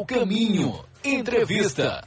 o caminho. Entrevista.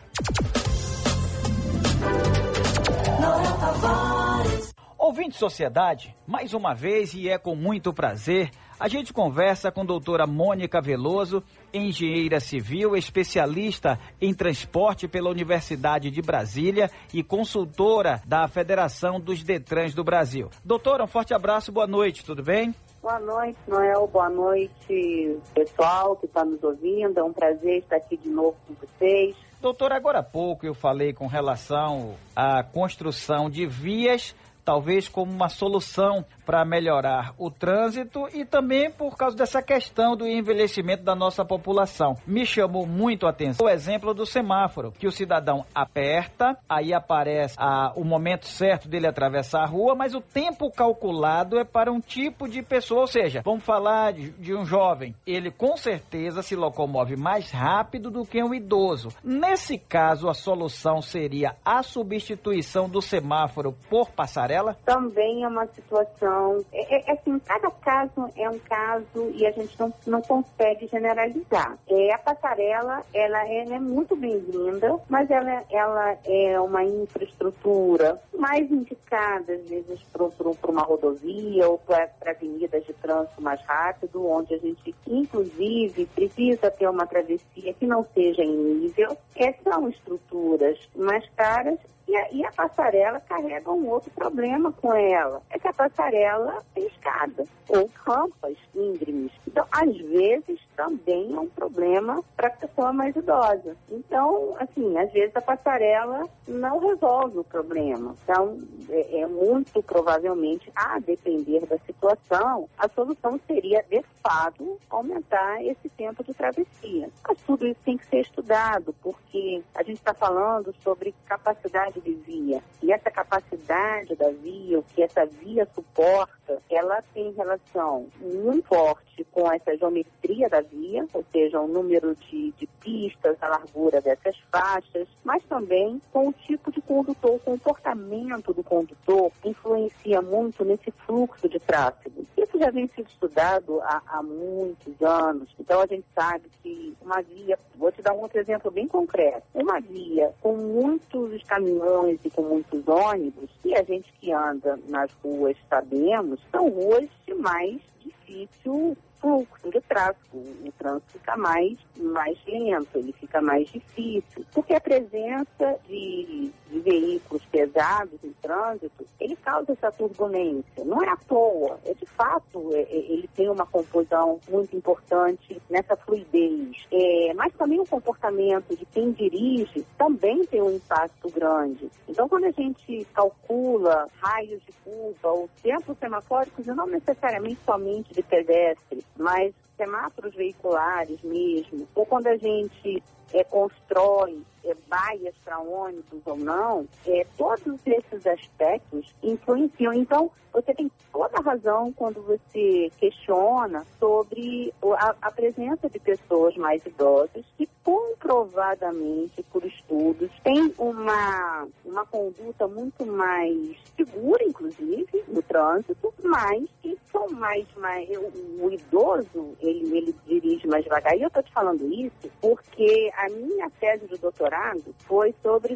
Ouvinte Sociedade, mais uma vez e é com muito prazer, a gente conversa com doutora Mônica Veloso, engenheira civil, especialista em transporte pela Universidade de Brasília e consultora da Federação dos Detrans do Brasil. Doutora, um forte abraço, boa noite, tudo bem? Boa noite, Noel. Boa noite, pessoal que está nos ouvindo. É um prazer estar aqui de novo com vocês. Doutor, agora há pouco eu falei com relação à construção de vias talvez como uma solução para melhorar o trânsito e também por causa dessa questão do envelhecimento da nossa população. Me chamou muito a atenção o exemplo do semáforo, que o cidadão aperta, aí aparece a, o momento certo dele atravessar a rua, mas o tempo calculado é para um tipo de pessoa, ou seja, vamos falar de, de um jovem, ele com certeza se locomove mais rápido do que um idoso. Nesse caso, a solução seria a substituição do semáforo por passarela também é uma situação. É, é, é, assim, cada caso é um caso e a gente não, não consegue generalizar. É, a passarela, ela, ela é muito bem-vinda, mas ela, ela é uma infraestrutura mais indicada, às vezes, para uma rodovia ou para avenidas de trânsito mais rápido, onde a gente, inclusive, precisa ter uma travessia que não seja em nível. É, são estruturas mais caras e a, e a, passarela carrega um outro problema com ela. É que a passarela tem escada ou rampas íngremes. Então, às vezes, também é um problema para a pessoa mais idosa. Então, assim, às vezes a passarela não resolve o problema. Então, é, é muito provavelmente, a depender da situação, a solução seria, de fato, aumentar esse tempo de travessia. Mas tudo isso tem que ser estudado, porque a gente está falando sobre capacidade de via. E essa capacidade da via, o que essa via suporta, ela tem relação muito forte com essa geometria da via, ou seja, o número de, de pistas, a largura dessas faixas, mas também com o tipo de condutor, o comportamento do condutor influencia muito nesse fluxo de tráfego. Isso já vem sendo estudado há, há muitos anos, então a gente sabe que uma via, vou te dar um outro exemplo bem concreto, uma via com muitos caminhões e com muitos ônibus, e a gente que anda nas ruas sabemos, são ruas de mais difícil fluxo de tráfego. O trânsito fica mais, mais lento, ele fica mais difícil. Porque a presença de, de veículos pesados em trânsito, ele causa essa turbulência. Não é à toa, é de fato, é, é, ele tem uma composição muito importante nessa fluidez. É, mas também o comportamento de quem dirige também tem um impacto grande. Então, quando a gente calcula raios de curva ou tempos semafóricos, não necessariamente somente de pedestre, mas semáforos veiculares mesmo, ou quando a gente é, constrói é, baias para ônibus ou não, é, todos esses aspectos influenciam. Então, você tem toda a razão quando você questiona sobre a, a presença de pessoas mais idosas que comprovadamente, por estudos, têm uma, uma conduta muito mais segura, inclusive, no trânsito, mas que são mais, mais o, idoso, ele, ele dirige mais devagar. E eu estou te falando isso porque a minha tese de doutorado foi sobre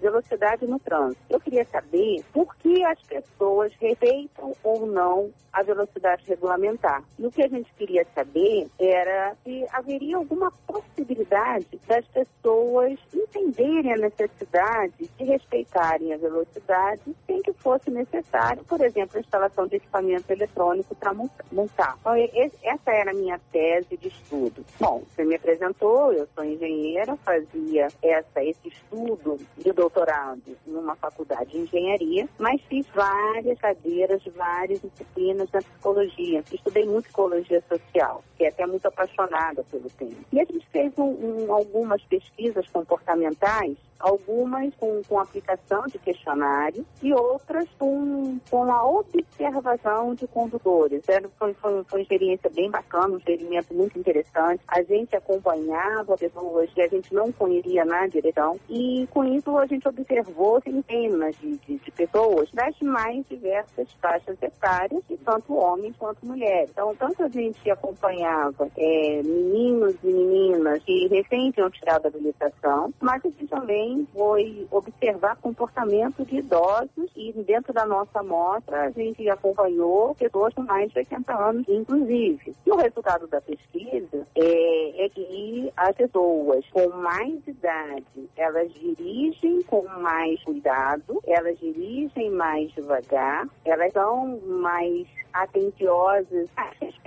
velocidade no trânsito. Eu queria saber por que as pessoas respeitam ou não a velocidade regulamentar. E o que a gente queria saber era se haveria alguma possibilidade das pessoas entenderem a necessidade de respeitarem a velocidade que fosse necessário, por exemplo, a instalação de equipamento eletrônico para multar. Então, essa era a minha tese de estudo. Bom, você me apresentou, eu sou engenheira, fazia essa, esse estudo de doutorado numa faculdade de engenharia, mas fiz várias cadeiras, várias disciplinas na psicologia. Estudei muito psicologia social, que é até muito apaixonada pelo tema. E a gente fez um, um, algumas pesquisas comportamentais algumas com, com aplicação de questionário e outras com, com a observação de condutores. Era, foi, foi, foi uma experiência bem bacana, um experimento muito interessante. A gente acompanhava pessoas que a gente não conhecia na direção e com isso a gente observou centenas de, de, de pessoas das mais diversas faixas etárias, e tanto homens quanto mulheres. Então, tanto a gente acompanhava é, meninos e meninas que recém tinham tirado a habilitação, mas a gente também foi observar comportamento de idosos e dentro da nossa amostra a gente acompanhou pessoas com mais de 80 anos, inclusive. E o resultado da pesquisa é, é que as pessoas com mais idade, elas dirigem com mais cuidado, elas dirigem mais devagar, elas são mais atenciosas,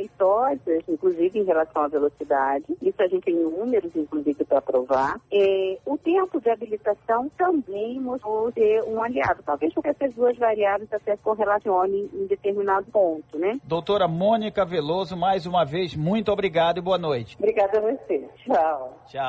respeitosas, inclusive em relação à velocidade. Isso a gente tem números, inclusive, para provar. É, o tempo de habilitação também mostrou ser um aliado. Talvez porque essas duas variáveis até se correlacionem em determinado ponto, né? Doutora Mônica Veloso, mais uma vez, muito obrigado e boa noite. Obrigada a você. Tchau. Tchau.